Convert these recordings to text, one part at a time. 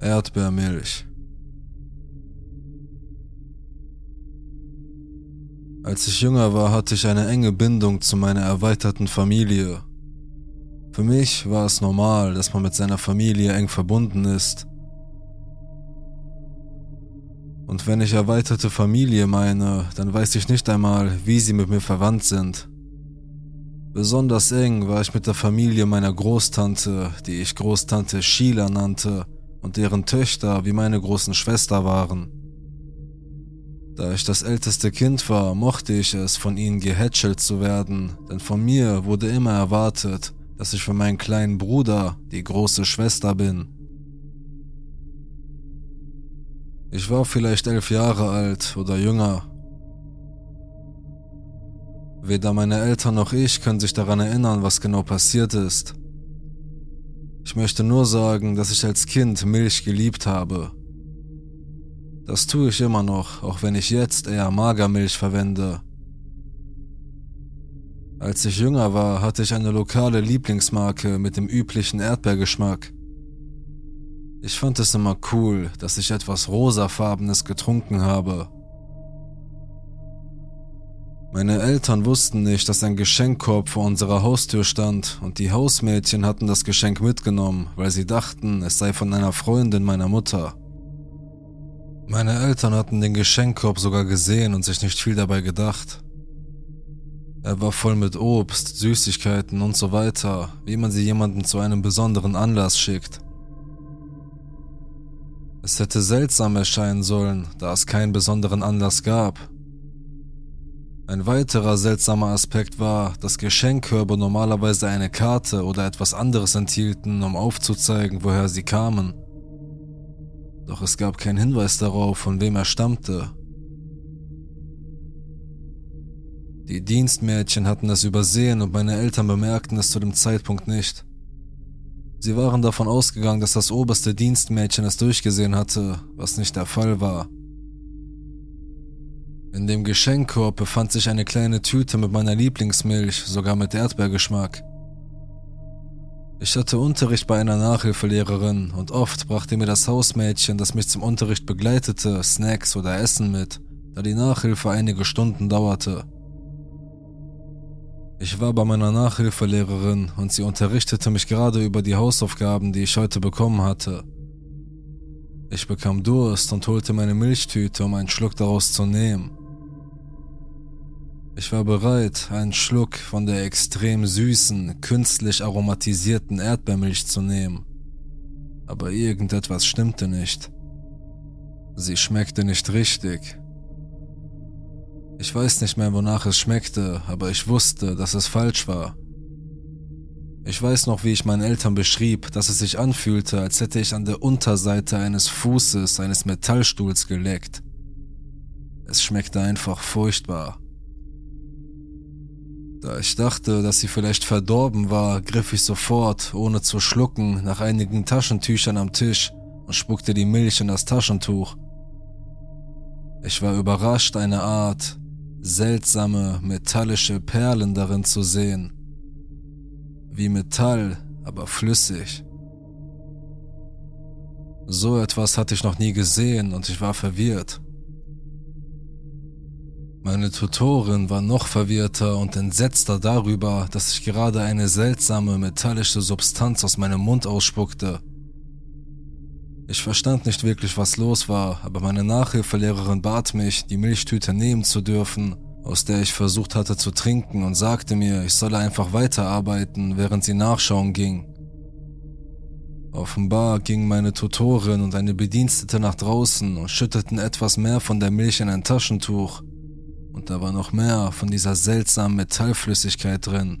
Erdbeermilch. Als ich jünger war, hatte ich eine enge Bindung zu meiner erweiterten Familie. Für mich war es normal, dass man mit seiner Familie eng verbunden ist. Und wenn ich erweiterte Familie meine, dann weiß ich nicht einmal, wie sie mit mir verwandt sind. Besonders eng war ich mit der Familie meiner Großtante, die ich Großtante Sheila nannte, und deren Töchter wie meine großen Schwester waren. Da ich das älteste Kind war, mochte ich es, von ihnen gehätschelt zu werden, denn von mir wurde immer erwartet, dass ich für meinen kleinen Bruder die große Schwester bin. Ich war vielleicht elf Jahre alt oder jünger. Weder meine Eltern noch ich können sich daran erinnern, was genau passiert ist. Ich möchte nur sagen, dass ich als Kind Milch geliebt habe. Das tue ich immer noch, auch wenn ich jetzt eher Magermilch verwende. Als ich jünger war, hatte ich eine lokale Lieblingsmarke mit dem üblichen Erdbeergeschmack. Ich fand es immer cool, dass ich etwas rosafarbenes getrunken habe. Meine Eltern wussten nicht, dass ein Geschenkkorb vor unserer Haustür stand und die Hausmädchen hatten das Geschenk mitgenommen, weil sie dachten, es sei von einer Freundin meiner Mutter. Meine Eltern hatten den Geschenkkorb sogar gesehen und sich nicht viel dabei gedacht. Er war voll mit Obst, Süßigkeiten und so weiter, wie man sie jemandem zu einem besonderen Anlass schickt. Es hätte seltsam erscheinen sollen, da es keinen besonderen Anlass gab. Ein weiterer seltsamer Aspekt war, dass Geschenkkörbe normalerweise eine Karte oder etwas anderes enthielten, um aufzuzeigen, woher sie kamen doch es gab keinen Hinweis darauf, von wem er stammte. Die Dienstmädchen hatten es übersehen und meine Eltern bemerkten es zu dem Zeitpunkt nicht. Sie waren davon ausgegangen, dass das oberste Dienstmädchen es durchgesehen hatte, was nicht der Fall war. In dem Geschenkkorb befand sich eine kleine Tüte mit meiner Lieblingsmilch, sogar mit Erdbeergeschmack. Ich hatte Unterricht bei einer Nachhilfelehrerin und oft brachte mir das Hausmädchen, das mich zum Unterricht begleitete, Snacks oder Essen mit, da die Nachhilfe einige Stunden dauerte. Ich war bei meiner Nachhilfelehrerin und sie unterrichtete mich gerade über die Hausaufgaben, die ich heute bekommen hatte. Ich bekam Durst und holte meine Milchtüte, um einen Schluck daraus zu nehmen. Ich war bereit, einen Schluck von der extrem süßen, künstlich aromatisierten Erdbeermilch zu nehmen. Aber irgendetwas stimmte nicht. Sie schmeckte nicht richtig. Ich weiß nicht mehr, wonach es schmeckte, aber ich wusste, dass es falsch war. Ich weiß noch, wie ich meinen Eltern beschrieb, dass es sich anfühlte, als hätte ich an der Unterseite eines Fußes eines Metallstuhls geleckt. Es schmeckte einfach furchtbar. Da ich dachte, dass sie vielleicht verdorben war, griff ich sofort, ohne zu schlucken, nach einigen Taschentüchern am Tisch und spuckte die Milch in das Taschentuch. Ich war überrascht, eine Art seltsame, metallische Perlen darin zu sehen. Wie Metall, aber flüssig. So etwas hatte ich noch nie gesehen und ich war verwirrt. Meine Tutorin war noch verwirrter und entsetzter darüber, dass ich gerade eine seltsame metallische Substanz aus meinem Mund ausspuckte. Ich verstand nicht wirklich, was los war, aber meine Nachhilfelehrerin bat mich, die Milchtüte nehmen zu dürfen, aus der ich versucht hatte zu trinken und sagte mir, ich solle einfach weiterarbeiten, während sie nachschauen ging. Offenbar gingen meine Tutorin und eine Bedienstete nach draußen und schütteten etwas mehr von der Milch in ein Taschentuch, und da war noch mehr von dieser seltsamen Metallflüssigkeit drin.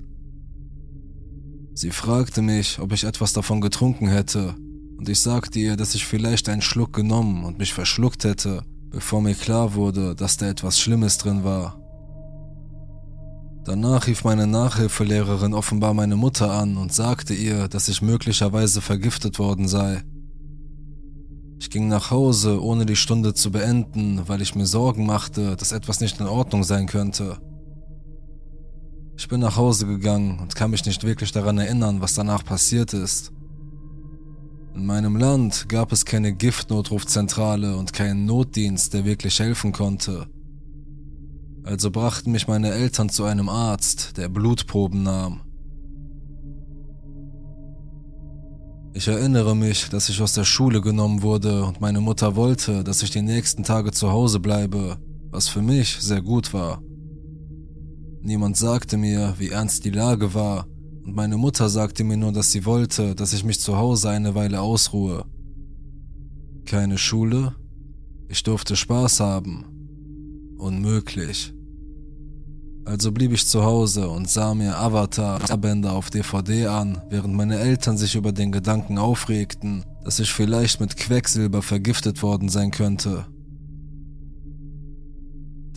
Sie fragte mich, ob ich etwas davon getrunken hätte, und ich sagte ihr, dass ich vielleicht einen Schluck genommen und mich verschluckt hätte, bevor mir klar wurde, dass da etwas Schlimmes drin war. Danach rief meine Nachhilfelehrerin offenbar meine Mutter an und sagte ihr, dass ich möglicherweise vergiftet worden sei. Ich ging nach Hause, ohne die Stunde zu beenden, weil ich mir Sorgen machte, dass etwas nicht in Ordnung sein könnte. Ich bin nach Hause gegangen und kann mich nicht wirklich daran erinnern, was danach passiert ist. In meinem Land gab es keine Giftnotrufzentrale und keinen Notdienst, der wirklich helfen konnte. Also brachten mich meine Eltern zu einem Arzt, der Blutproben nahm. Ich erinnere mich, dass ich aus der Schule genommen wurde und meine Mutter wollte, dass ich die nächsten Tage zu Hause bleibe, was für mich sehr gut war. Niemand sagte mir, wie ernst die Lage war, und meine Mutter sagte mir nur, dass sie wollte, dass ich mich zu Hause eine Weile ausruhe. Keine Schule? Ich durfte Spaß haben. Unmöglich. Also blieb ich zu Hause und sah mir Avatar Bänder auf DVD an, während meine Eltern sich über den Gedanken aufregten, dass ich vielleicht mit Quecksilber vergiftet worden sein könnte.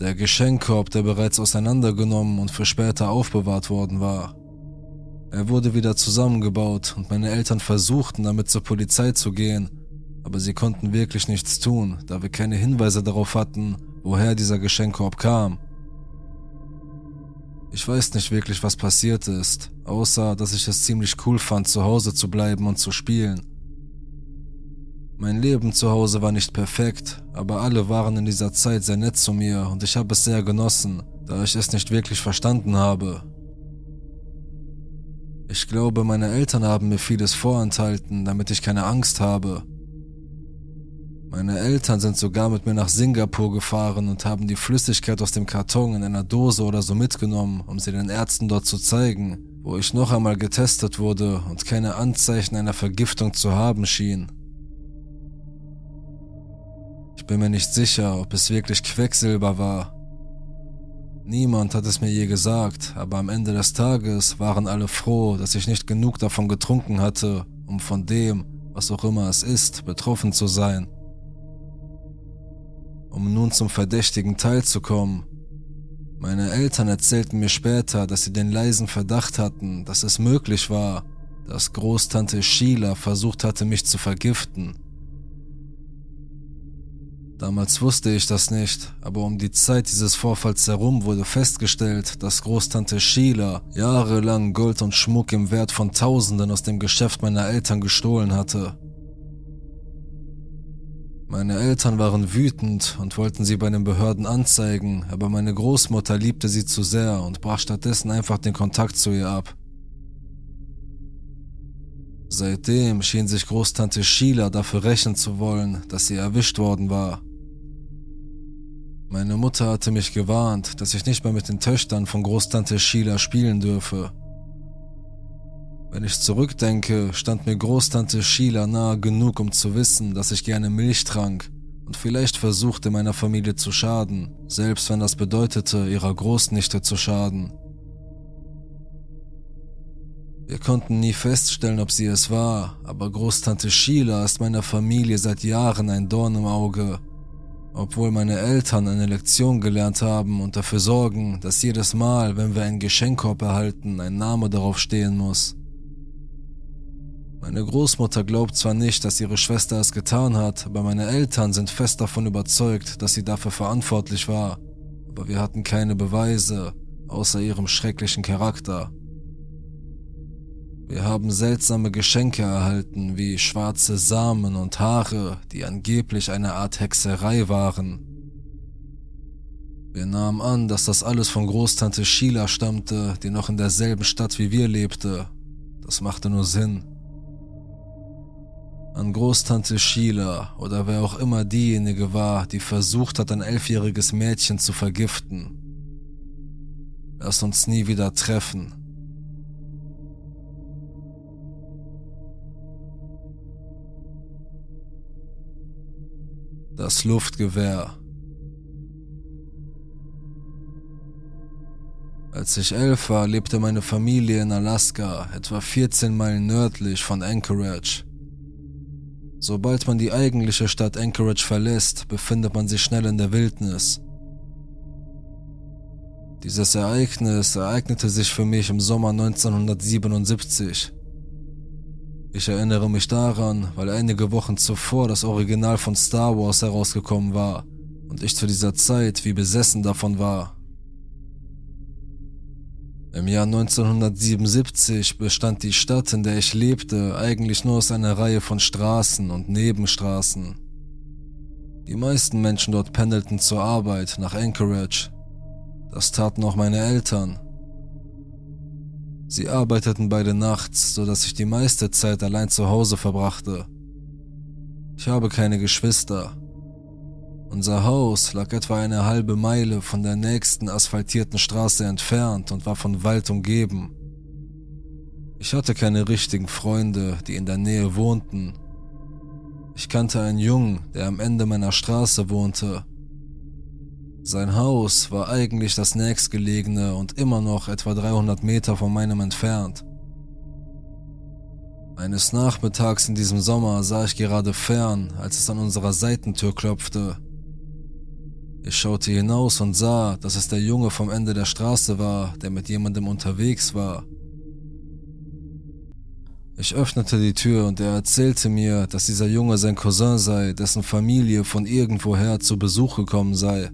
Der Geschenkkorb, der bereits auseinandergenommen und für später aufbewahrt worden war. Er wurde wieder zusammengebaut und meine Eltern versuchten damit zur Polizei zu gehen, aber sie konnten wirklich nichts tun, da wir keine Hinweise darauf hatten, woher dieser Geschenkkorb kam. Ich weiß nicht wirklich, was passiert ist, außer dass ich es ziemlich cool fand, zu Hause zu bleiben und zu spielen. Mein Leben zu Hause war nicht perfekt, aber alle waren in dieser Zeit sehr nett zu mir und ich habe es sehr genossen, da ich es nicht wirklich verstanden habe. Ich glaube, meine Eltern haben mir vieles vorenthalten, damit ich keine Angst habe, meine Eltern sind sogar mit mir nach Singapur gefahren und haben die Flüssigkeit aus dem Karton in einer Dose oder so mitgenommen, um sie den Ärzten dort zu zeigen, wo ich noch einmal getestet wurde und keine Anzeichen einer Vergiftung zu haben schien. Ich bin mir nicht sicher, ob es wirklich Quecksilber war. Niemand hat es mir je gesagt, aber am Ende des Tages waren alle froh, dass ich nicht genug davon getrunken hatte, um von dem, was auch immer es ist, betroffen zu sein. Um nun zum verdächtigen Teil zu kommen. Meine Eltern erzählten mir später, dass sie den leisen Verdacht hatten, dass es möglich war, dass Großtante Sheila versucht hatte, mich zu vergiften. Damals wusste ich das nicht, aber um die Zeit dieses Vorfalls herum wurde festgestellt, dass Großtante Sheila jahrelang Gold und Schmuck im Wert von Tausenden aus dem Geschäft meiner Eltern gestohlen hatte. Meine Eltern waren wütend und wollten sie bei den Behörden anzeigen, aber meine Großmutter liebte sie zu sehr und brach stattdessen einfach den Kontakt zu ihr ab. Seitdem schien sich Großtante Sheila dafür rächen zu wollen, dass sie erwischt worden war. Meine Mutter hatte mich gewarnt, dass ich nicht mehr mit den Töchtern von Großtante Sheila spielen dürfe. Wenn ich zurückdenke, stand mir Großtante Sheila nahe genug, um zu wissen, dass ich gerne Milch trank und vielleicht versuchte, meiner Familie zu schaden, selbst wenn das bedeutete, ihrer Großnichte zu schaden. Wir konnten nie feststellen, ob sie es war, aber Großtante Sheila ist meiner Familie seit Jahren ein Dorn im Auge. Obwohl meine Eltern eine Lektion gelernt haben und dafür sorgen, dass jedes Mal, wenn wir einen Geschenkkorb erhalten, ein Name darauf stehen muss. Meine Großmutter glaubt zwar nicht, dass ihre Schwester es getan hat, aber meine Eltern sind fest davon überzeugt, dass sie dafür verantwortlich war. Aber wir hatten keine Beweise, außer ihrem schrecklichen Charakter. Wir haben seltsame Geschenke erhalten, wie schwarze Samen und Haare, die angeblich eine Art Hexerei waren. Wir nahmen an, dass das alles von Großtante Sheila stammte, die noch in derselben Stadt wie wir lebte. Das machte nur Sinn. An Großtante Sheila oder wer auch immer diejenige war, die versucht hat, ein elfjähriges Mädchen zu vergiften. Lass uns nie wieder treffen. Das Luftgewehr. Als ich elf war, lebte meine Familie in Alaska, etwa 14 Meilen nördlich von Anchorage. Sobald man die eigentliche Stadt Anchorage verlässt, befindet man sich schnell in der Wildnis. Dieses Ereignis ereignete sich für mich im Sommer 1977. Ich erinnere mich daran, weil einige Wochen zuvor das Original von Star Wars herausgekommen war und ich zu dieser Zeit wie besessen davon war. Im Jahr 1977 bestand die Stadt, in der ich lebte, eigentlich nur aus einer Reihe von Straßen und Nebenstraßen. Die meisten Menschen dort pendelten zur Arbeit nach Anchorage. Das taten auch meine Eltern. Sie arbeiteten beide nachts, so dass ich die meiste Zeit allein zu Hause verbrachte. Ich habe keine Geschwister. Unser Haus lag etwa eine halbe Meile von der nächsten asphaltierten Straße entfernt und war von Wald umgeben. Ich hatte keine richtigen Freunde, die in der Nähe wohnten. Ich kannte einen Jungen, der am Ende meiner Straße wohnte. Sein Haus war eigentlich das nächstgelegene und immer noch etwa 300 Meter von meinem entfernt. Eines Nachmittags in diesem Sommer sah ich gerade fern, als es an unserer Seitentür klopfte. Ich schaute hinaus und sah, dass es der Junge vom Ende der Straße war, der mit jemandem unterwegs war. Ich öffnete die Tür und er erzählte mir, dass dieser Junge sein Cousin sei, dessen Familie von irgendwoher zu Besuch gekommen sei.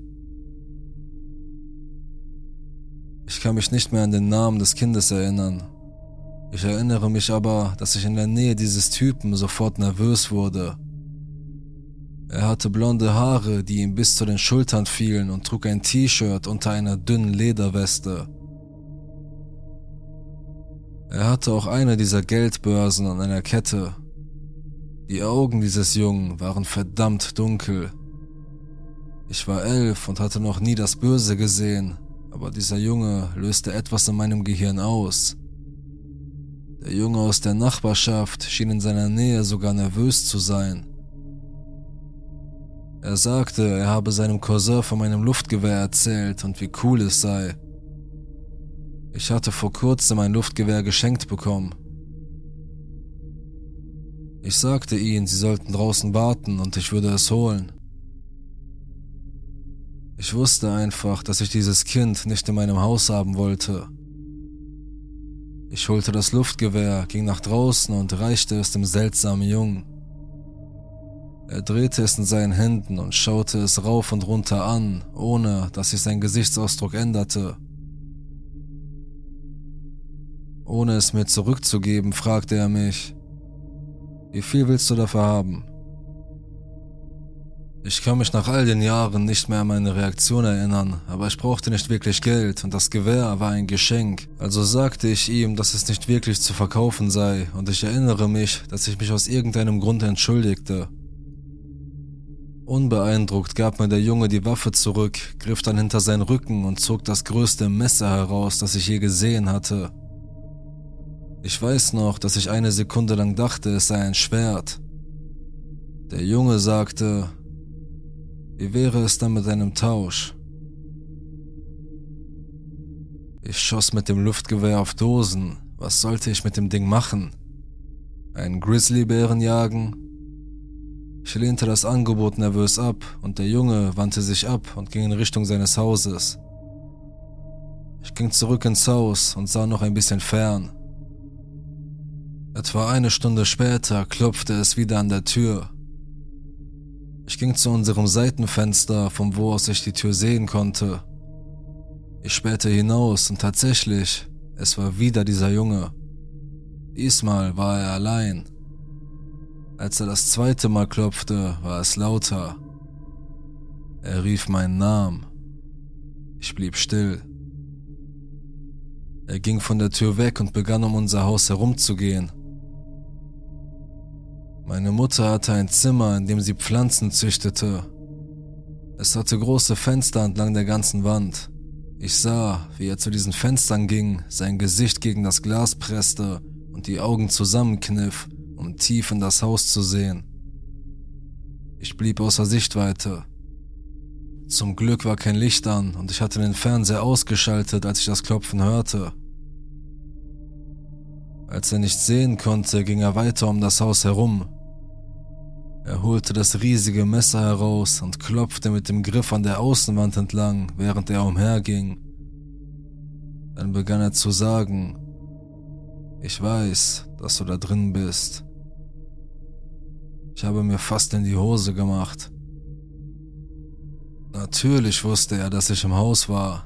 Ich kann mich nicht mehr an den Namen des Kindes erinnern. Ich erinnere mich aber, dass ich in der Nähe dieses Typen sofort nervös wurde. Er hatte blonde Haare, die ihm bis zu den Schultern fielen und trug ein T-Shirt unter einer dünnen Lederweste. Er hatte auch eine dieser Geldbörsen an einer Kette. Die Augen dieses Jungen waren verdammt dunkel. Ich war elf und hatte noch nie das Böse gesehen, aber dieser Junge löste etwas in meinem Gehirn aus. Der Junge aus der Nachbarschaft schien in seiner Nähe sogar nervös zu sein. Er sagte, er habe seinem Cousin von meinem Luftgewehr erzählt und wie cool es sei. Ich hatte vor kurzem ein Luftgewehr geschenkt bekommen. Ich sagte ihnen, sie sollten draußen warten und ich würde es holen. Ich wusste einfach, dass ich dieses Kind nicht in meinem Haus haben wollte. Ich holte das Luftgewehr, ging nach draußen und reichte es dem seltsamen Jungen. Er drehte es in seinen Händen und schaute es rauf und runter an, ohne dass sich sein Gesichtsausdruck änderte. Ohne es mir zurückzugeben, fragte er mich, wie viel willst du dafür haben? Ich kann mich nach all den Jahren nicht mehr an meine Reaktion erinnern, aber ich brauchte nicht wirklich Geld und das Gewehr war ein Geschenk, also sagte ich ihm, dass es nicht wirklich zu verkaufen sei und ich erinnere mich, dass ich mich aus irgendeinem Grund entschuldigte. Unbeeindruckt gab mir der Junge die Waffe zurück, griff dann hinter seinen Rücken und zog das größte Messer heraus, das ich je gesehen hatte. Ich weiß noch, dass ich eine Sekunde lang dachte, es sei ein Schwert. Der Junge sagte, wie wäre es dann mit einem Tausch? Ich schoss mit dem Luftgewehr auf Dosen. Was sollte ich mit dem Ding machen? Einen Grizzlybären jagen? Ich lehnte das Angebot nervös ab und der Junge wandte sich ab und ging in Richtung seines Hauses. Ich ging zurück ins Haus und sah noch ein bisschen fern. Etwa eine Stunde später klopfte es wieder an der Tür. Ich ging zu unserem Seitenfenster, von wo aus ich die Tür sehen konnte. Ich spähte hinaus und tatsächlich, es war wieder dieser Junge. Diesmal war er allein. Als er das zweite Mal klopfte, war es lauter. Er rief meinen Namen. Ich blieb still. Er ging von der Tür weg und begann um unser Haus herumzugehen. Meine Mutter hatte ein Zimmer, in dem sie Pflanzen züchtete. Es hatte große Fenster entlang der ganzen Wand. Ich sah, wie er zu diesen Fenstern ging, sein Gesicht gegen das Glas presste und die Augen zusammenkniff um tief in das Haus zu sehen. Ich blieb außer Sichtweite. Zum Glück war kein Licht an und ich hatte den Fernseher ausgeschaltet, als ich das Klopfen hörte. Als er nichts sehen konnte, ging er weiter um das Haus herum. Er holte das riesige Messer heraus und klopfte mit dem Griff an der Außenwand entlang, während er umherging. Dann begann er zu sagen, ich weiß, dass du da drin bist. Ich habe mir fast in die Hose gemacht. Natürlich wusste er, dass ich im Haus war.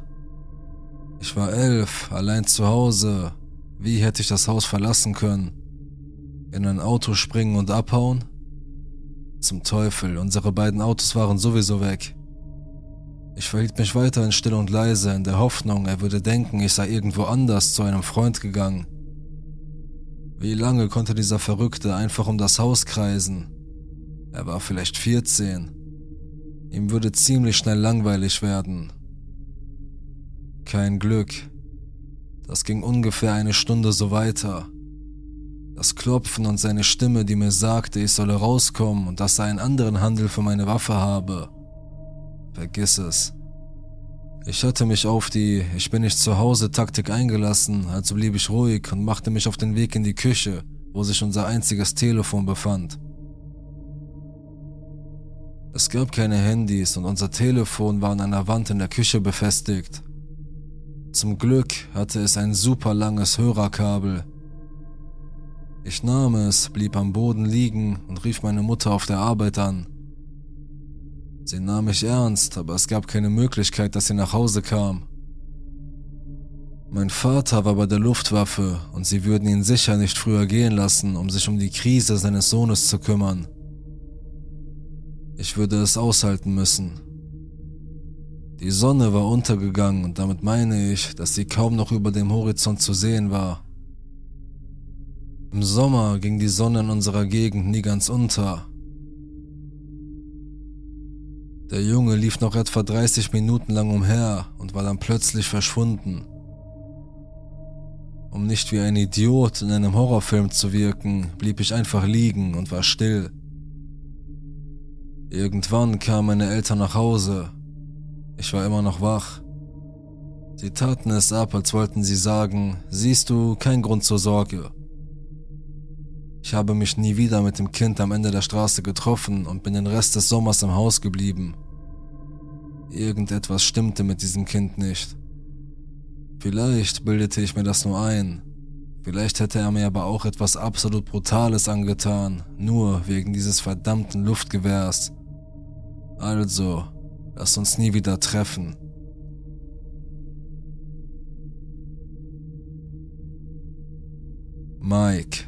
Ich war elf, allein zu Hause. Wie hätte ich das Haus verlassen können? In ein Auto springen und abhauen? Zum Teufel, unsere beiden Autos waren sowieso weg. Ich verhielt mich weiterhin still und leise, in der Hoffnung, er würde denken, ich sei irgendwo anders zu einem Freund gegangen. Wie lange konnte dieser Verrückte einfach um das Haus kreisen? Er war vielleicht 14. Ihm würde ziemlich schnell langweilig werden. Kein Glück. Das ging ungefähr eine Stunde so weiter. Das Klopfen und seine Stimme, die mir sagte, ich solle rauskommen und dass er einen anderen Handel für meine Waffe habe. Vergiss es. Ich hatte mich auf die Ich bin nicht zu Hause Taktik eingelassen, also blieb ich ruhig und machte mich auf den Weg in die Küche, wo sich unser einziges Telefon befand. Es gab keine Handys und unser Telefon war an einer Wand in der Küche befestigt. Zum Glück hatte es ein super langes Hörerkabel, ich nahm es, blieb am Boden liegen und rief meine Mutter auf der Arbeit an. Sie nahm mich ernst, aber es gab keine Möglichkeit, dass sie nach Hause kam. Mein Vater war bei der Luftwaffe und sie würden ihn sicher nicht früher gehen lassen, um sich um die Krise seines Sohnes zu kümmern. Ich würde es aushalten müssen. Die Sonne war untergegangen und damit meine ich, dass sie kaum noch über dem Horizont zu sehen war. Im Sommer ging die Sonne in unserer Gegend nie ganz unter. Der Junge lief noch etwa 30 Minuten lang umher und war dann plötzlich verschwunden. Um nicht wie ein Idiot in einem Horrorfilm zu wirken, blieb ich einfach liegen und war still. Irgendwann kamen meine Eltern nach Hause. Ich war immer noch wach. Sie taten es ab, als wollten sie sagen, siehst du, kein Grund zur Sorge. Ich habe mich nie wieder mit dem Kind am Ende der Straße getroffen und bin den Rest des Sommers im Haus geblieben. Irgendetwas stimmte mit diesem Kind nicht. Vielleicht bildete ich mir das nur ein. Vielleicht hätte er mir aber auch etwas absolut Brutales angetan, nur wegen dieses verdammten Luftgewehrs. Also, lass uns nie wieder treffen. Mike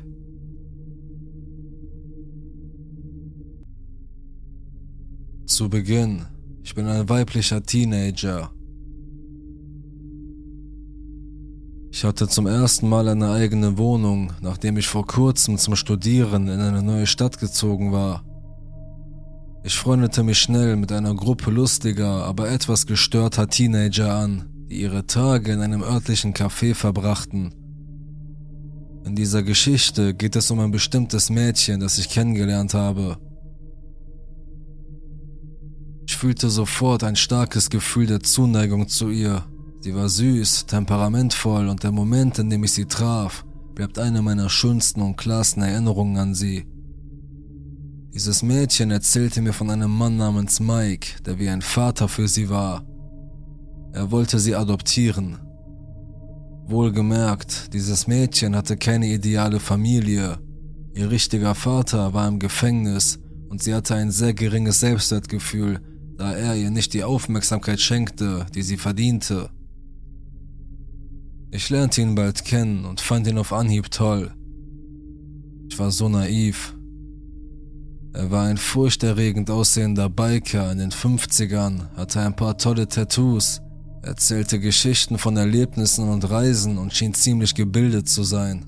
Zu Beginn, ich bin ein weiblicher Teenager. Ich hatte zum ersten Mal eine eigene Wohnung, nachdem ich vor kurzem zum Studieren in eine neue Stadt gezogen war. Ich freundete mich schnell mit einer Gruppe lustiger, aber etwas gestörter Teenager an, die ihre Tage in einem örtlichen Café verbrachten. In dieser Geschichte geht es um ein bestimmtes Mädchen, das ich kennengelernt habe. Ich fühlte sofort ein starkes Gefühl der Zuneigung zu ihr. Sie war süß, temperamentvoll und der Moment, in dem ich sie traf, bleibt eine meiner schönsten und klarsten Erinnerungen an sie. Dieses Mädchen erzählte mir von einem Mann namens Mike, der wie ein Vater für sie war. Er wollte sie adoptieren. Wohlgemerkt, dieses Mädchen hatte keine ideale Familie. Ihr richtiger Vater war im Gefängnis und sie hatte ein sehr geringes Selbstwertgefühl, da er ihr nicht die Aufmerksamkeit schenkte, die sie verdiente. Ich lernte ihn bald kennen und fand ihn auf Anhieb toll. Ich war so naiv. Er war ein furchterregend aussehender Biker in den 50ern, hatte ein paar tolle Tattoos, erzählte Geschichten von Erlebnissen und Reisen und schien ziemlich gebildet zu sein.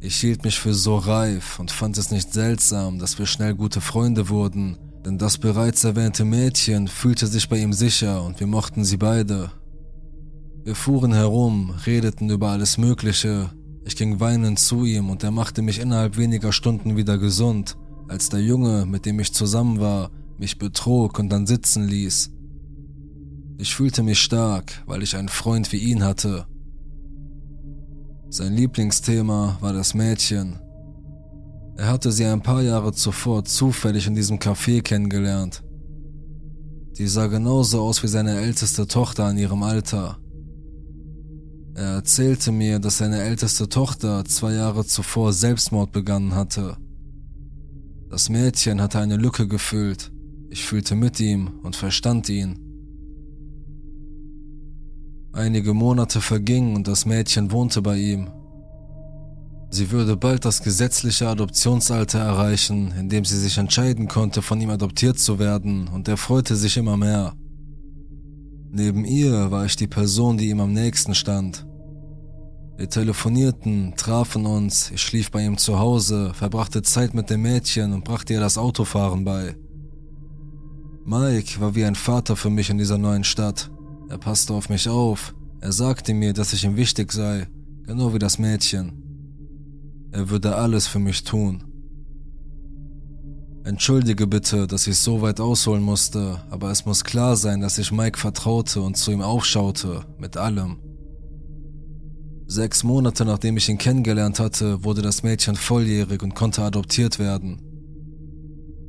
Ich hielt mich für so reif und fand es nicht seltsam, dass wir schnell gute Freunde wurden denn das bereits erwähnte Mädchen fühlte sich bei ihm sicher und wir mochten sie beide. Wir fuhren herum, redeten über alles Mögliche. Ich ging weinend zu ihm und er machte mich innerhalb weniger Stunden wieder gesund, als der Junge, mit dem ich zusammen war, mich betrog und dann sitzen ließ. Ich fühlte mich stark, weil ich einen Freund wie ihn hatte. Sein Lieblingsthema war das Mädchen, er hatte sie ein paar Jahre zuvor zufällig in diesem Café kennengelernt. Sie sah genauso aus wie seine älteste Tochter in ihrem Alter. Er erzählte mir, dass seine älteste Tochter zwei Jahre zuvor Selbstmord begangen hatte. Das Mädchen hatte eine Lücke gefüllt. Ich fühlte mit ihm und verstand ihn. Einige Monate vergingen und das Mädchen wohnte bei ihm. Sie würde bald das gesetzliche Adoptionsalter erreichen, in dem sie sich entscheiden konnte, von ihm adoptiert zu werden, und er freute sich immer mehr. Neben ihr war ich die Person, die ihm am nächsten stand. Wir telefonierten, trafen uns, ich schlief bei ihm zu Hause, verbrachte Zeit mit dem Mädchen und brachte ihr das Autofahren bei. Mike war wie ein Vater für mich in dieser neuen Stadt. Er passte auf mich auf, er sagte mir, dass ich ihm wichtig sei, genau wie das Mädchen. Er würde alles für mich tun. Entschuldige bitte, dass ich so weit ausholen musste, aber es muss klar sein, dass ich Mike vertraute und zu ihm aufschaute, mit allem. Sechs Monate nachdem ich ihn kennengelernt hatte, wurde das Mädchen volljährig und konnte adoptiert werden.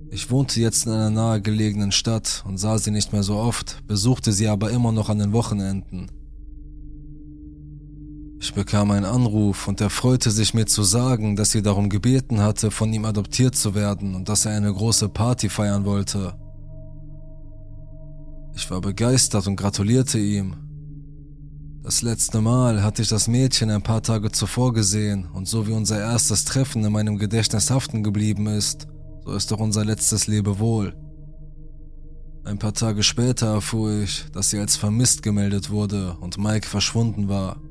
Ich wohnte jetzt in einer nahegelegenen Stadt und sah sie nicht mehr so oft, besuchte sie aber immer noch an den Wochenenden. Ich bekam einen Anruf und er freute sich mir zu sagen, dass sie darum gebeten hatte, von ihm adoptiert zu werden und dass er eine große Party feiern wollte. Ich war begeistert und gratulierte ihm, das letzte Mal hatte ich das Mädchen ein paar Tage zuvor gesehen und so wie unser erstes Treffen in meinem Gedächtnis haften geblieben ist, so ist auch unser letztes Lebewohl. Ein paar Tage später erfuhr ich, dass sie als vermisst gemeldet wurde und Mike verschwunden war.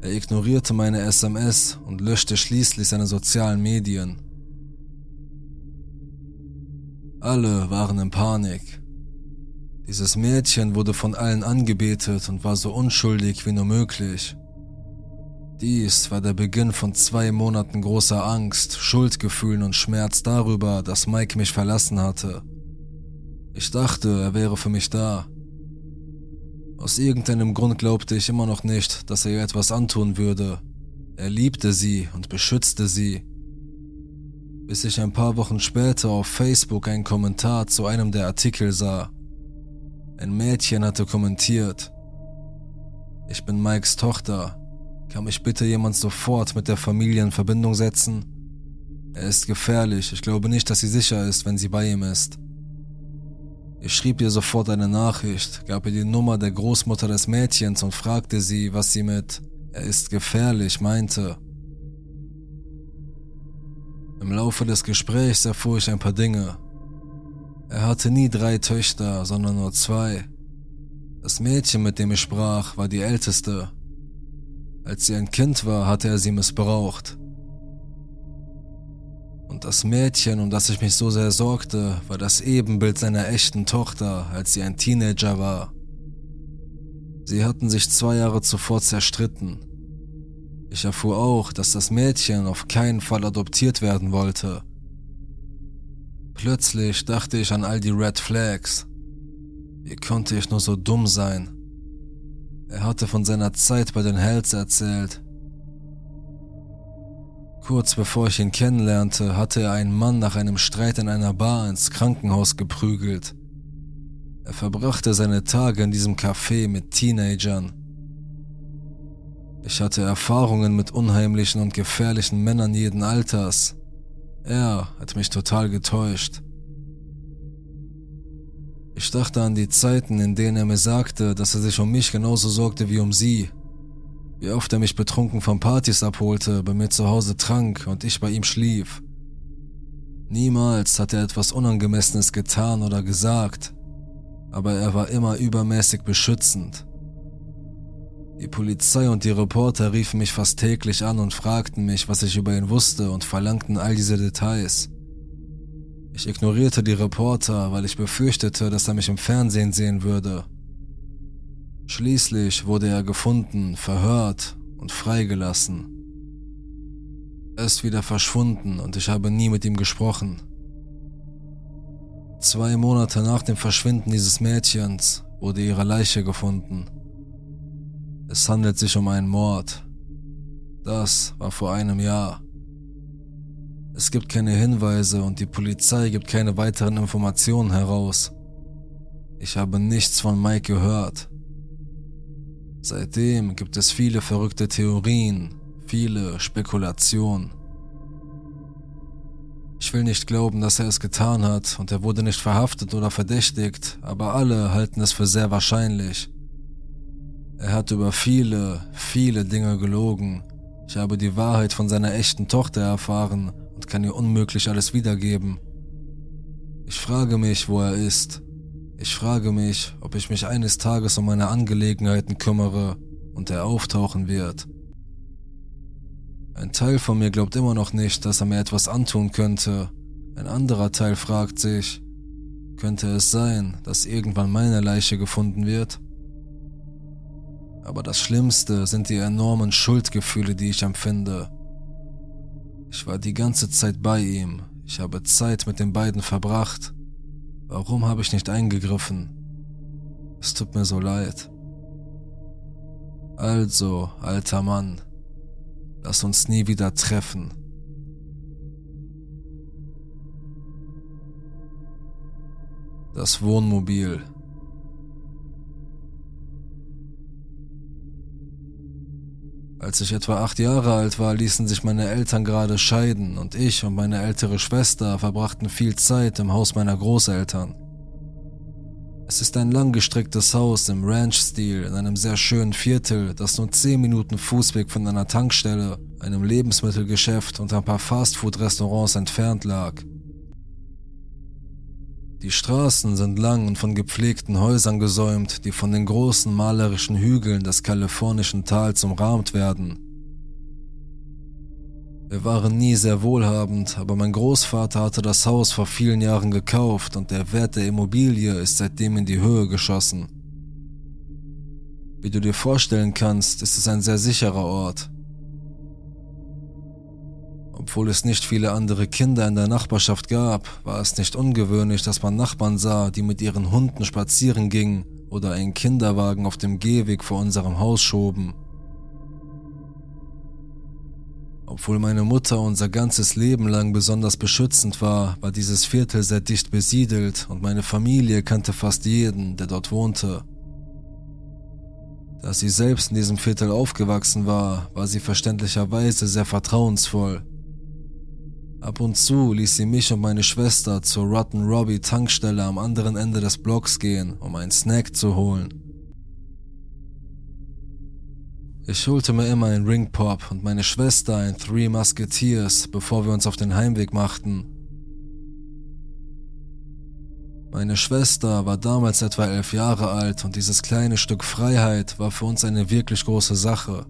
Er ignorierte meine SMS und löschte schließlich seine sozialen Medien. Alle waren in Panik. Dieses Mädchen wurde von allen angebetet und war so unschuldig wie nur möglich. Dies war der Beginn von zwei Monaten großer Angst, Schuldgefühlen und Schmerz darüber, dass Mike mich verlassen hatte. Ich dachte, er wäre für mich da. Aus irgendeinem Grund glaubte ich immer noch nicht, dass er ihr etwas antun würde. Er liebte sie und beschützte sie. Bis ich ein paar Wochen später auf Facebook einen Kommentar zu einem der Artikel sah. Ein Mädchen hatte kommentiert. Ich bin Mikes Tochter. Kann mich bitte jemand sofort mit der Familie in Verbindung setzen? Er ist gefährlich. Ich glaube nicht, dass sie sicher ist, wenn sie bei ihm ist. Ich schrieb ihr sofort eine Nachricht, gab ihr die Nummer der Großmutter des Mädchens und fragte sie, was sie mit Er ist gefährlich meinte. Im Laufe des Gesprächs erfuhr ich ein paar Dinge. Er hatte nie drei Töchter, sondern nur zwei. Das Mädchen, mit dem ich sprach, war die älteste. Als sie ein Kind war, hatte er sie missbraucht. Und das Mädchen, um das ich mich so sehr sorgte, war das Ebenbild seiner echten Tochter, als sie ein Teenager war. Sie hatten sich zwei Jahre zuvor zerstritten. Ich erfuhr auch, dass das Mädchen auf keinen Fall adoptiert werden wollte Plötzlich dachte ich an all die Red Flags. Wie konnte ich nur so dumm sein? Er hatte von seiner Zeit bei den Hells erzählt. Kurz bevor ich ihn kennenlernte, hatte er einen Mann nach einem Streit in einer Bar ins Krankenhaus geprügelt. Er verbrachte seine Tage in diesem Café mit Teenagern. Ich hatte Erfahrungen mit unheimlichen und gefährlichen Männern jeden Alters. Er hat mich total getäuscht. Ich dachte an die Zeiten, in denen er mir sagte, dass er sich um mich genauso sorgte wie um sie. Wie oft er mich betrunken von Partys abholte, bei mir zu Hause trank und ich bei ihm schlief. Niemals hat er etwas Unangemessenes getan oder gesagt, aber er war immer übermäßig beschützend. Die Polizei und die Reporter riefen mich fast täglich an und fragten mich, was ich über ihn wusste und verlangten all diese Details. Ich ignorierte die Reporter, weil ich befürchtete, dass er mich im Fernsehen sehen würde. Schließlich wurde er gefunden, verhört und freigelassen. Er ist wieder verschwunden und ich habe nie mit ihm gesprochen. Zwei Monate nach dem Verschwinden dieses Mädchens wurde ihre Leiche gefunden. Es handelt sich um einen Mord. Das war vor einem Jahr. Es gibt keine Hinweise und die Polizei gibt keine weiteren Informationen heraus. Ich habe nichts von Mike gehört. Seitdem gibt es viele verrückte Theorien, viele Spekulationen. Ich will nicht glauben, dass er es getan hat und er wurde nicht verhaftet oder verdächtigt, aber alle halten es für sehr wahrscheinlich. Er hat über viele, viele Dinge gelogen. Ich habe die Wahrheit von seiner echten Tochter erfahren und kann ihr unmöglich alles wiedergeben. Ich frage mich, wo er ist. Ich frage mich, ob ich mich eines Tages um meine Angelegenheiten kümmere und er auftauchen wird. Ein Teil von mir glaubt immer noch nicht, dass er mir etwas antun könnte. Ein anderer Teil fragt sich, könnte es sein, dass irgendwann meine Leiche gefunden wird? Aber das Schlimmste sind die enormen Schuldgefühle, die ich empfinde. Ich war die ganze Zeit bei ihm, ich habe Zeit mit den beiden verbracht. Warum habe ich nicht eingegriffen? Es tut mir so leid. Also, alter Mann, lass uns nie wieder treffen. Das Wohnmobil. Als ich etwa acht Jahre alt war, ließen sich meine Eltern gerade scheiden und ich und meine ältere Schwester verbrachten viel Zeit im Haus meiner Großeltern. Es ist ein langgestrecktes Haus im Ranch-Stil in einem sehr schönen Viertel, das nur 10 Minuten Fußweg von einer Tankstelle, einem Lebensmittelgeschäft und ein paar Fastfood-Restaurants entfernt lag. Die Straßen sind lang und von gepflegten Häusern gesäumt, die von den großen malerischen Hügeln des kalifornischen Tals umrahmt werden. Wir waren nie sehr wohlhabend, aber mein Großvater hatte das Haus vor vielen Jahren gekauft und der Wert der Immobilie ist seitdem in die Höhe geschossen. Wie du dir vorstellen kannst, ist es ein sehr sicherer Ort. Obwohl es nicht viele andere Kinder in der Nachbarschaft gab, war es nicht ungewöhnlich, dass man Nachbarn sah, die mit ihren Hunden spazieren gingen oder einen Kinderwagen auf dem Gehweg vor unserem Haus schoben. Obwohl meine Mutter unser ganzes Leben lang besonders beschützend war, war dieses Viertel sehr dicht besiedelt und meine Familie kannte fast jeden, der dort wohnte. Da sie selbst in diesem Viertel aufgewachsen war, war sie verständlicherweise sehr vertrauensvoll. Ab und zu ließ sie mich und meine Schwester zur Rotten Robbie Tankstelle am anderen Ende des Blocks gehen, um einen Snack zu holen. Ich holte mir immer einen Ring Pop und meine Schwester ein Three Musketeers, bevor wir uns auf den Heimweg machten. Meine Schwester war damals etwa elf Jahre alt und dieses kleine Stück Freiheit war für uns eine wirklich große Sache.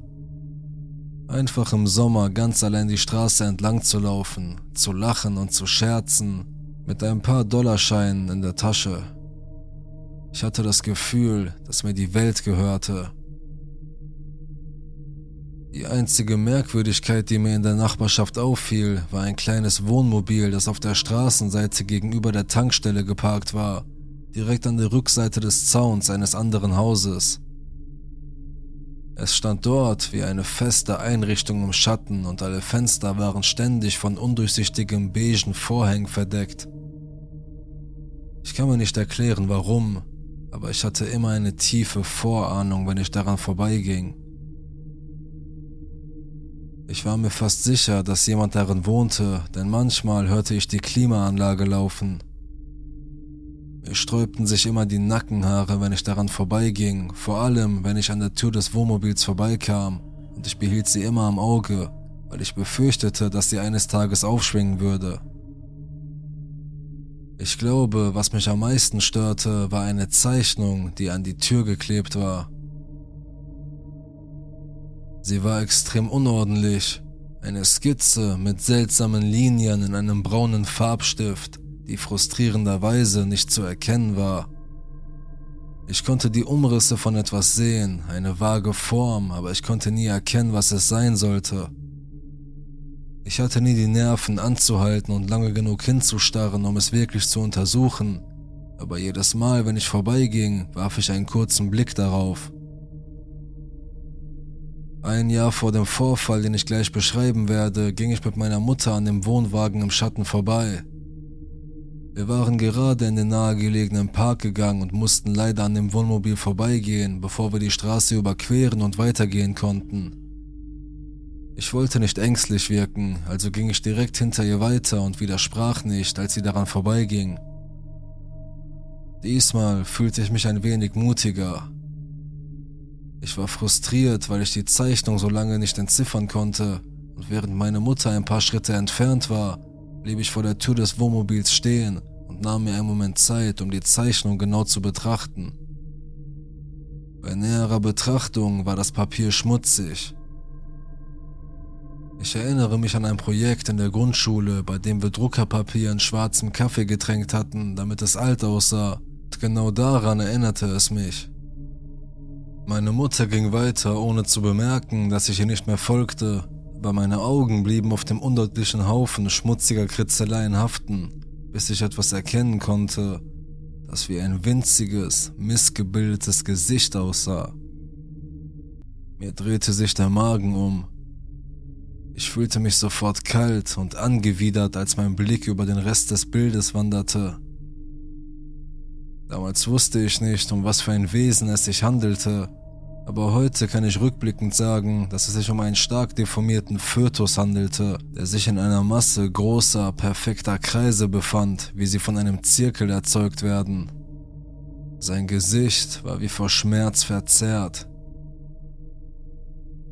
Einfach im Sommer ganz allein die Straße entlang zu laufen, zu lachen und zu scherzen, mit ein paar Dollarscheinen in der Tasche. Ich hatte das Gefühl, dass mir die Welt gehörte. Die einzige Merkwürdigkeit, die mir in der Nachbarschaft auffiel, war ein kleines Wohnmobil, das auf der Straßenseite gegenüber der Tankstelle geparkt war, direkt an der Rückseite des Zauns eines anderen Hauses. Es stand dort wie eine feste Einrichtung im Schatten und alle Fenster waren ständig von undurchsichtigem beigen Vorhängen verdeckt. Ich kann mir nicht erklären, warum, aber ich hatte immer eine tiefe Vorahnung, wenn ich daran vorbeiging. Ich war mir fast sicher, dass jemand darin wohnte, denn manchmal hörte ich die Klimaanlage laufen. Mir sträubten sich immer die Nackenhaare, wenn ich daran vorbeiging, vor allem wenn ich an der Tür des Wohnmobils vorbeikam, und ich behielt sie immer am Auge, weil ich befürchtete, dass sie eines Tages aufschwingen würde. Ich glaube, was mich am meisten störte, war eine Zeichnung, die an die Tür geklebt war. Sie war extrem unordentlich, eine Skizze mit seltsamen Linien in einem braunen Farbstift, die frustrierenderweise nicht zu erkennen war. Ich konnte die Umrisse von etwas sehen, eine vage Form, aber ich konnte nie erkennen, was es sein sollte. Ich hatte nie die Nerven anzuhalten und lange genug hinzustarren, um es wirklich zu untersuchen, aber jedes Mal, wenn ich vorbeiging, warf ich einen kurzen Blick darauf. Ein Jahr vor dem Vorfall, den ich gleich beschreiben werde, ging ich mit meiner Mutter an dem Wohnwagen im Schatten vorbei. Wir waren gerade in den nahegelegenen Park gegangen und mussten leider an dem Wohnmobil vorbeigehen, bevor wir die Straße überqueren und weitergehen konnten. Ich wollte nicht ängstlich wirken, also ging ich direkt hinter ihr weiter und widersprach nicht, als sie daran vorbeiging. Diesmal fühlte ich mich ein wenig mutiger. Ich war frustriert, weil ich die Zeichnung so lange nicht entziffern konnte, und während meine Mutter ein paar Schritte entfernt war, blieb ich vor der Tür des Wohnmobils stehen und nahm mir einen Moment Zeit, um die Zeichnung genau zu betrachten. Bei näherer Betrachtung war das Papier schmutzig. Ich erinnere mich an ein Projekt in der Grundschule, bei dem wir Druckerpapier in schwarzem Kaffee getränkt hatten, damit es alt aussah. Und genau daran erinnerte es mich. Meine Mutter ging weiter, ohne zu bemerken, dass ich ihr nicht mehr folgte, aber meine Augen blieben auf dem undeutlichen Haufen schmutziger Kritzeleien haften, bis ich etwas erkennen konnte, das wie ein winziges, missgebildetes Gesicht aussah. Mir drehte sich der Magen um. Ich fühlte mich sofort kalt und angewidert, als mein Blick über den Rest des Bildes wanderte. Damals wusste ich nicht, um was für ein Wesen es sich handelte, aber heute kann ich rückblickend sagen, dass es sich um einen stark deformierten Fötus handelte, der sich in einer Masse großer, perfekter Kreise befand, wie sie von einem Zirkel erzeugt werden. Sein Gesicht war wie vor Schmerz verzerrt.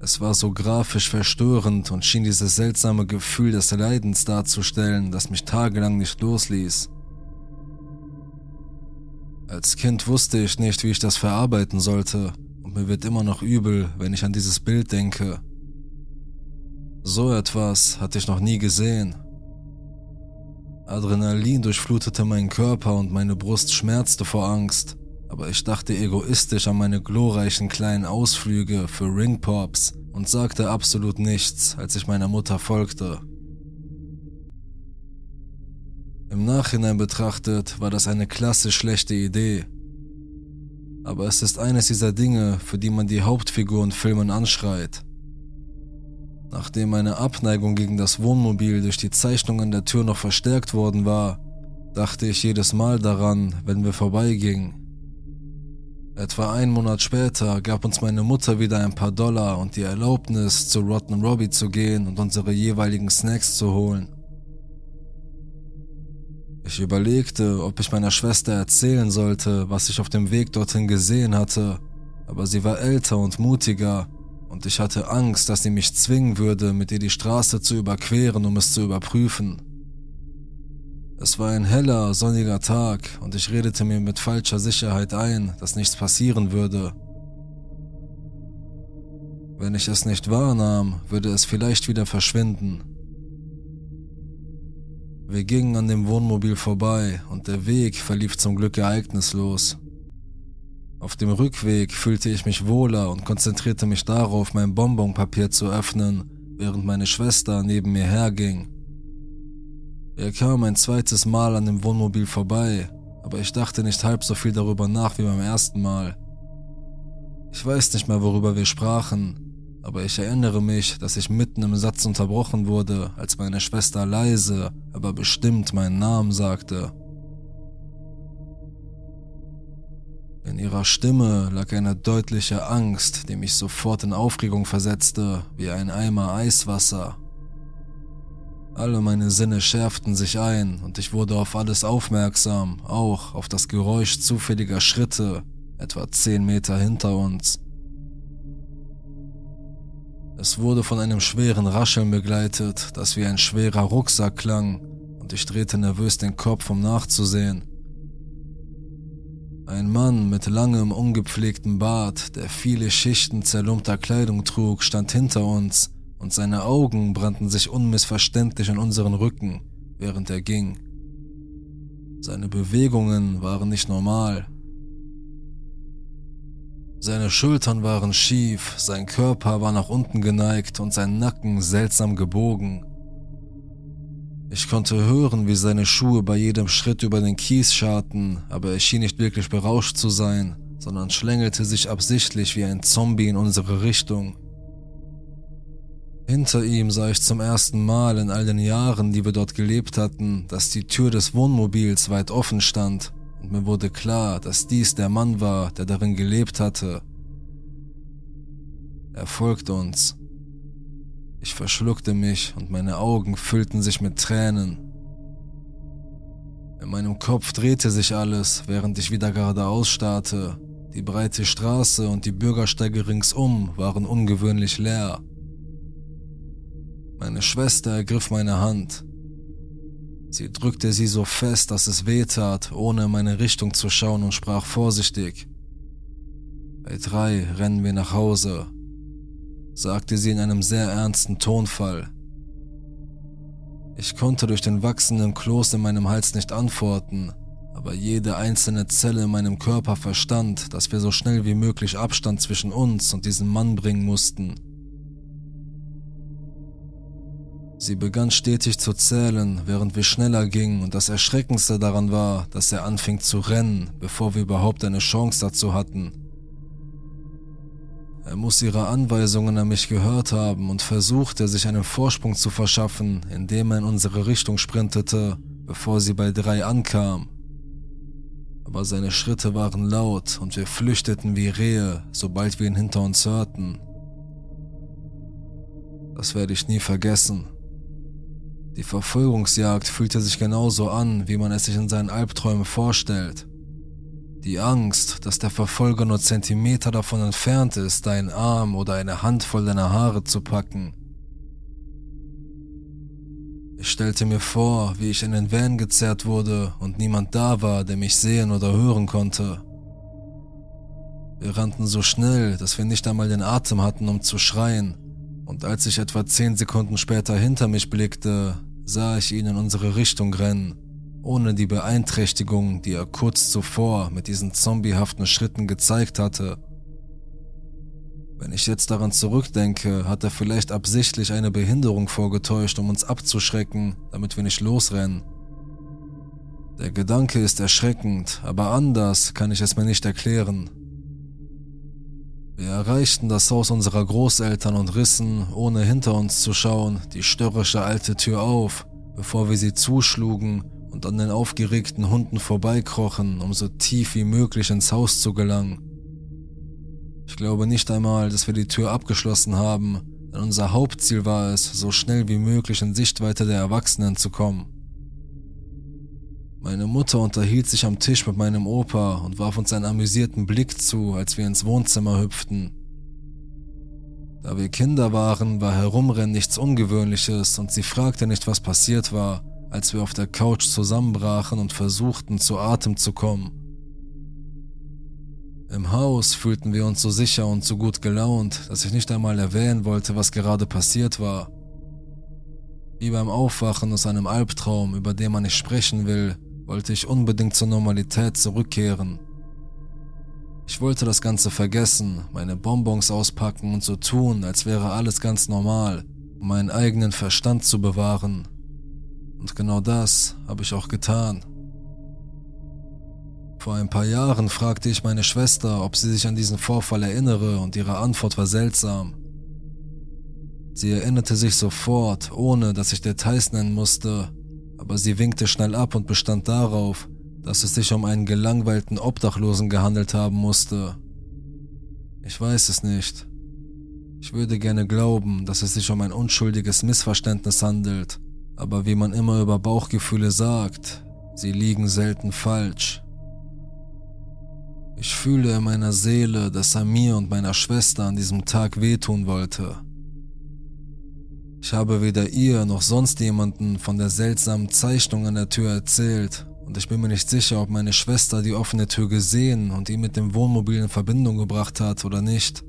Es war so grafisch verstörend und schien dieses seltsame Gefühl des Leidens darzustellen, das mich tagelang nicht losließ. Als Kind wusste ich nicht, wie ich das verarbeiten sollte, und mir wird immer noch übel, wenn ich an dieses Bild denke. So etwas hatte ich noch nie gesehen. Adrenalin durchflutete meinen Körper und meine Brust schmerzte vor Angst, aber ich dachte egoistisch an meine glorreichen kleinen Ausflüge für Ringpops und sagte absolut nichts, als ich meiner Mutter folgte. Im Nachhinein betrachtet war das eine klasse schlechte Idee, aber es ist eines dieser Dinge, für die man die Hauptfigur in Filmen anschreit. Nachdem meine Abneigung gegen das Wohnmobil durch die Zeichnung an der Tür noch verstärkt worden war, dachte ich jedes Mal daran, wenn wir vorbeigingen. Etwa einen Monat später gab uns meine Mutter wieder ein paar Dollar und die Erlaubnis, zu Rotten Robbie zu gehen und unsere jeweiligen Snacks zu holen. Ich überlegte, ob ich meiner Schwester erzählen sollte, was ich auf dem Weg dorthin gesehen hatte, aber sie war älter und mutiger, und ich hatte Angst, dass sie mich zwingen würde, mit ihr die Straße zu überqueren, um es zu überprüfen. Es war ein heller, sonniger Tag, und ich redete mir mit falscher Sicherheit ein, dass nichts passieren würde. Wenn ich es nicht wahrnahm, würde es vielleicht wieder verschwinden. Wir gingen an dem Wohnmobil vorbei und der Weg verlief zum Glück ereignislos. Auf dem Rückweg fühlte ich mich wohler und konzentrierte mich darauf, mein Bonbonpapier zu öffnen, während meine Schwester neben mir herging. Wir kamen ein zweites Mal an dem Wohnmobil vorbei, aber ich dachte nicht halb so viel darüber nach wie beim ersten Mal. Ich weiß nicht mehr, worüber wir sprachen, aber ich erinnere mich, dass ich mitten im Satz unterbrochen wurde, als meine Schwester leise, aber bestimmt meinen Namen sagte. In ihrer Stimme lag eine deutliche Angst, die mich sofort in Aufregung versetzte, wie ein Eimer Eiswasser. Alle meine Sinne schärften sich ein und ich wurde auf alles aufmerksam, auch auf das Geräusch zufälliger Schritte, etwa zehn Meter hinter uns. Es wurde von einem schweren Rascheln begleitet, das wie ein schwerer Rucksack klang, und ich drehte nervös den Kopf, um nachzusehen. Ein Mann mit langem, ungepflegtem Bart, der viele Schichten zerlumpter Kleidung trug, stand hinter uns, und seine Augen brannten sich unmissverständlich an unseren Rücken, während er ging. Seine Bewegungen waren nicht normal, seine Schultern waren schief, sein Körper war nach unten geneigt und sein Nacken seltsam gebogen. Ich konnte hören, wie seine Schuhe bei jedem Schritt über den Kies scharten, aber er schien nicht wirklich berauscht zu sein, sondern schlängelte sich absichtlich wie ein Zombie in unsere Richtung. Hinter ihm sah ich zum ersten Mal in all den Jahren, die wir dort gelebt hatten, dass die Tür des Wohnmobils weit offen stand und mir wurde klar, dass dies der Mann war, der darin gelebt hatte. Er folgte uns. Ich verschluckte mich und meine Augen füllten sich mit Tränen. In meinem Kopf drehte sich alles, während ich wieder geradeaus starrte, Die breite Straße und die Bürgersteige ringsum waren ungewöhnlich leer. Meine Schwester ergriff meine Hand. Sie drückte sie so fest, dass es weh tat, ohne in meine Richtung zu schauen und sprach vorsichtig. Bei drei rennen wir nach Hause, sagte sie in einem sehr ernsten Tonfall. Ich konnte durch den wachsenden Kloß in meinem Hals nicht antworten, aber jede einzelne Zelle in meinem Körper verstand, dass wir so schnell wie möglich Abstand zwischen uns und diesem Mann bringen mussten. Sie begann stetig zu zählen, während wir schneller gingen, und das Erschreckendste daran war, dass er anfing zu rennen, bevor wir überhaupt eine Chance dazu hatten. Er muss ihre Anweisungen an mich gehört haben und versuchte, sich einen Vorsprung zu verschaffen, indem er in unsere Richtung sprintete, bevor sie bei drei ankam. Aber seine Schritte waren laut und wir flüchteten wie Rehe, sobald wir ihn hinter uns hörten. Das werde ich nie vergessen. Die Verfolgungsjagd fühlte sich genauso an, wie man es sich in seinen Albträumen vorstellt. Die Angst, dass der Verfolger nur Zentimeter davon entfernt ist, deinen Arm oder eine Handvoll deiner Haare zu packen. Ich stellte mir vor, wie ich in den Van gezerrt wurde und niemand da war, der mich sehen oder hören konnte. Wir rannten so schnell, dass wir nicht einmal den Atem hatten, um zu schreien, und als ich etwa zehn Sekunden später hinter mich blickte, sah ich ihn in unsere Richtung rennen, ohne die Beeinträchtigung, die er kurz zuvor mit diesen zombiehaften Schritten gezeigt hatte. Wenn ich jetzt daran zurückdenke, hat er vielleicht absichtlich eine Behinderung vorgetäuscht, um uns abzuschrecken, damit wir nicht losrennen. Der Gedanke ist erschreckend, aber anders kann ich es mir nicht erklären. Wir erreichten das Haus unserer Großeltern und rissen, ohne hinter uns zu schauen, die störrische alte Tür auf, bevor wir sie zuschlugen und an den aufgeregten Hunden vorbeikrochen, um so tief wie möglich ins Haus zu gelangen. Ich glaube nicht einmal, dass wir die Tür abgeschlossen haben, denn unser Hauptziel war es, so schnell wie möglich in Sichtweite der Erwachsenen zu kommen. Meine Mutter unterhielt sich am Tisch mit meinem Opa und warf uns einen amüsierten Blick zu, als wir ins Wohnzimmer hüpften. Da wir Kinder waren, war Herumrennen nichts Ungewöhnliches und sie fragte nicht, was passiert war, als wir auf der Couch zusammenbrachen und versuchten, zu Atem zu kommen. Im Haus fühlten wir uns so sicher und so gut gelaunt, dass ich nicht einmal erwähnen wollte, was gerade passiert war. Wie beim Aufwachen aus einem Albtraum, über den man nicht sprechen will, wollte ich unbedingt zur Normalität zurückkehren. Ich wollte das Ganze vergessen, meine Bonbons auspacken und so tun, als wäre alles ganz normal, um meinen eigenen Verstand zu bewahren. Und genau das habe ich auch getan. Vor ein paar Jahren fragte ich meine Schwester, ob sie sich an diesen Vorfall erinnere, und ihre Antwort war seltsam. Sie erinnerte sich sofort, ohne dass ich Details nennen musste, aber sie winkte schnell ab und bestand darauf, dass es sich um einen gelangweilten Obdachlosen gehandelt haben musste. Ich weiß es nicht. Ich würde gerne glauben, dass es sich um ein unschuldiges Missverständnis handelt, aber wie man immer über Bauchgefühle sagt, sie liegen selten falsch. Ich fühle in meiner Seele, dass er mir und meiner Schwester an diesem Tag wehtun wollte. Ich habe weder ihr noch sonst jemanden von der seltsamen Zeichnung an der Tür erzählt und ich bin mir nicht sicher, ob meine Schwester die offene Tür gesehen und ihn mit dem Wohnmobil in Verbindung gebracht hat oder nicht.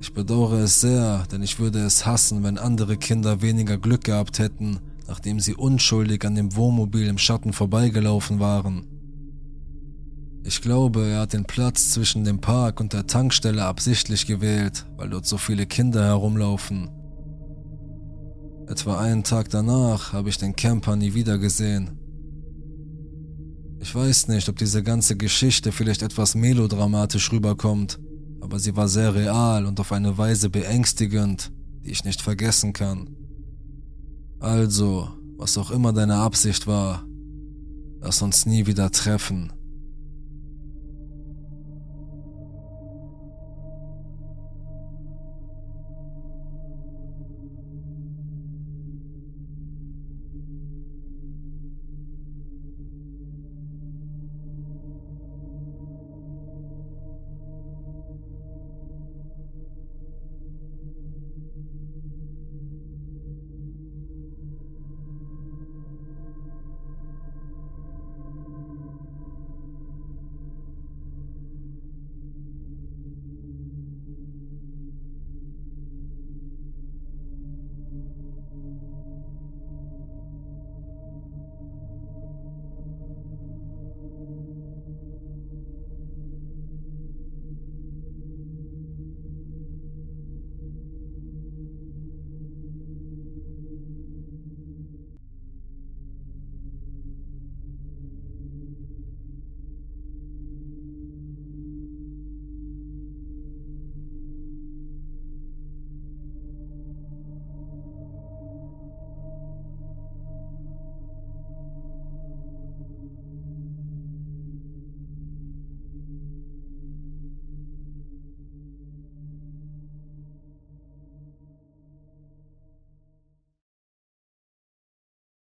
Ich bedauere es sehr, denn ich würde es hassen, wenn andere Kinder weniger Glück gehabt hätten, nachdem sie unschuldig an dem Wohnmobil im Schatten vorbeigelaufen waren. Ich glaube, er hat den Platz zwischen dem Park und der Tankstelle absichtlich gewählt, weil dort so viele Kinder herumlaufen. Etwa einen Tag danach habe ich den Camper nie wieder gesehen. Ich weiß nicht, ob diese ganze Geschichte vielleicht etwas melodramatisch rüberkommt, aber sie war sehr real und auf eine Weise beängstigend, die ich nicht vergessen kann. Also, was auch immer deine Absicht war, lass uns nie wieder treffen. Thank you.